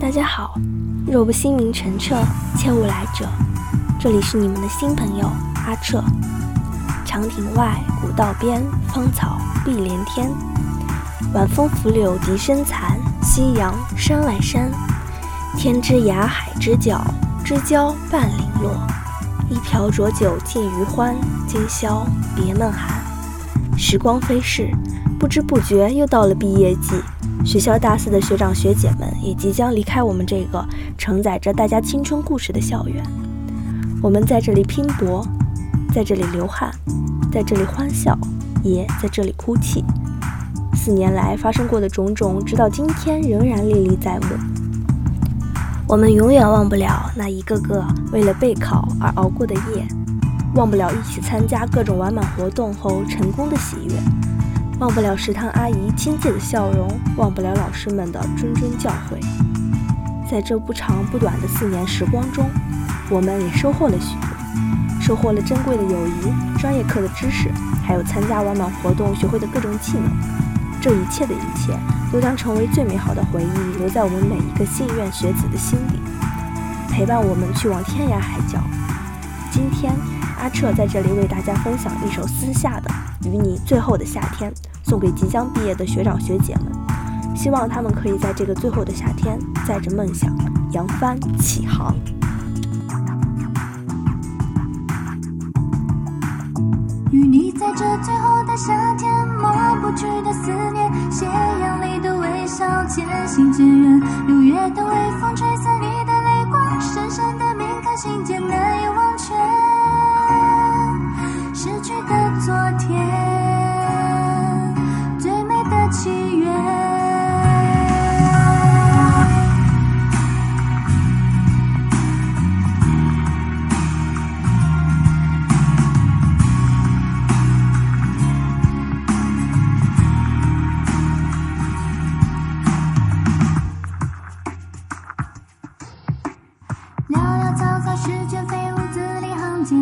大家好，若不心明澄澈，切勿来者。这里是你们的新朋友阿彻。长亭外，古道边，芳草碧连天。晚风拂柳笛声残，夕阳山外山。天之涯，海之角，知交半零落。一瓢浊酒尽余欢，今宵别梦寒。时光飞逝，不知不觉又到了毕业季。学校大四的学长学姐们也即将离开我们这个承载着大家青春故事的校园。我们在这里拼搏，在这里流汗，在这里欢笑，也在这里哭泣。四年来发生过的种种，直到今天仍然历历在目。我们永远忘不了那一个个为了备考而熬过的夜，忘不了一起参加各种完满活动后成功的喜悦。忘不了食堂阿姨亲切的笑容，忘不了老师们的谆谆教诲。在这不长不短的四年时光中，我们也收获了许多，收获了珍贵的友谊、专业课的知识，还有参加完满活动学会的各种技能。这一切的一切，都将成为最美好的回忆，留在我们每一个信院学子的心底，陪伴我们去往天涯海角。今天，阿彻在这里为大家分享一首私下的《与你最后的夏天》。送给即将毕业的学长学姐们，希望他们可以在这个最后的夏天，载着梦想扬帆起航。与你在这最后的夏天，抹不去的思念，斜阳里的微笑，渐行渐远。六月的微风吹间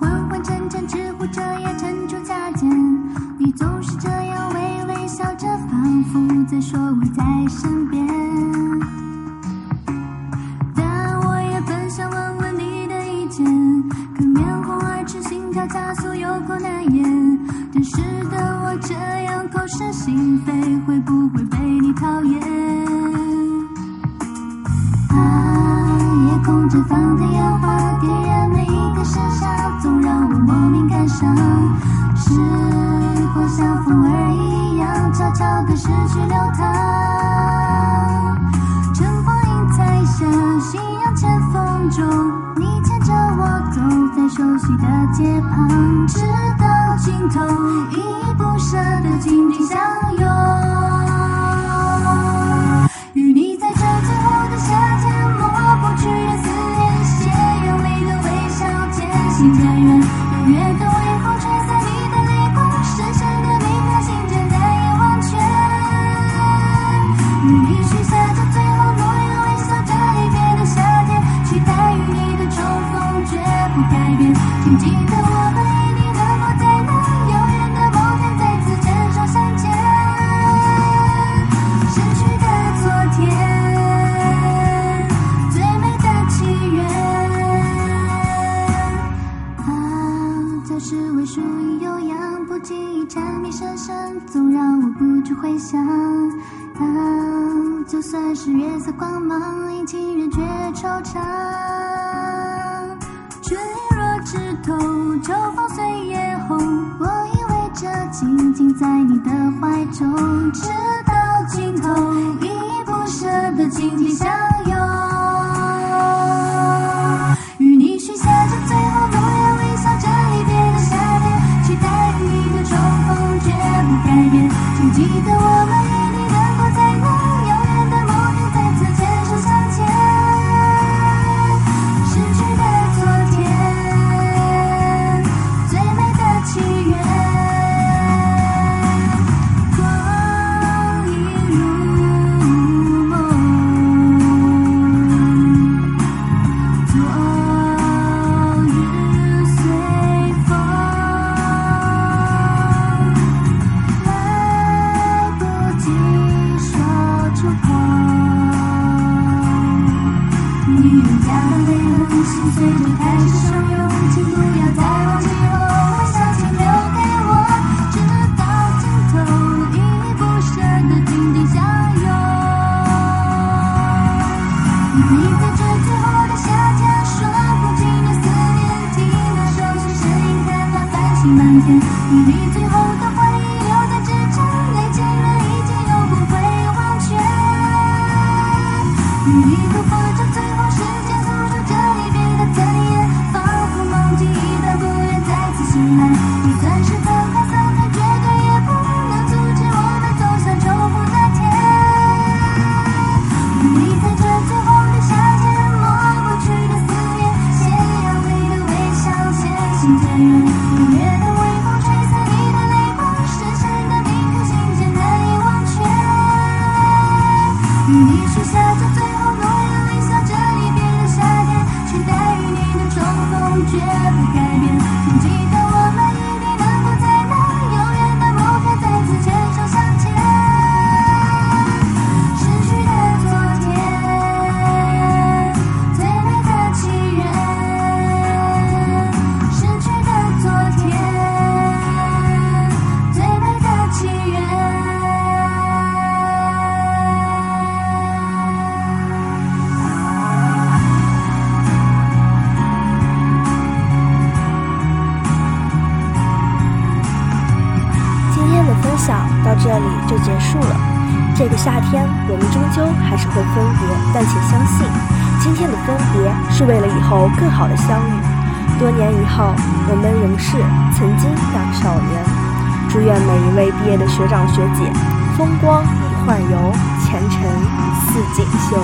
昏昏沉沉之乎着也乘出假减你总是这样微微笑着仿佛在说我在身边。但我也本想问问你的意见可面红耳赤心跳加速有口难言真实的我这样口是心非会不会被你讨厌？绽放的烟花点燃每一个盛夏总让我莫名感伤时光像风儿一样悄悄的逝去流淌晨光映彩霞夕阳前风中你牵着我走在熟悉的街旁直到尽头依依不舍的紧紧相拥。是月色光芒，已经热觉惆怅。坠落枝头，秋风随叶红。我依偎着，静静在你的怀中，直到尽头，依依不舍的紧紧相拥。与你许下这最后诺言，微笑着离别的夏天，期待与你的重逢，绝不改变。请记得我们。努最后的回忆留在纸上，没几远已经又不会忘却。努力度过这最后时间，走出这里变得怎也，仿佛梦境已，不愿再次醒来。你暂时分开，分开绝也不能阻止我们走向重逢那天。努在这最后的夏天，抹不去的思念，斜阳里的微笑，渐行渐远，五月的。yeah 到这里就结束了。这个夏天，我们终究还是会分别，但请相信，今天的分别是为了以后更好的相遇。多年以后，我们仍是曾经那个少年。祝愿每一位毕业的学长学姐，风光已换游，前程似锦绣。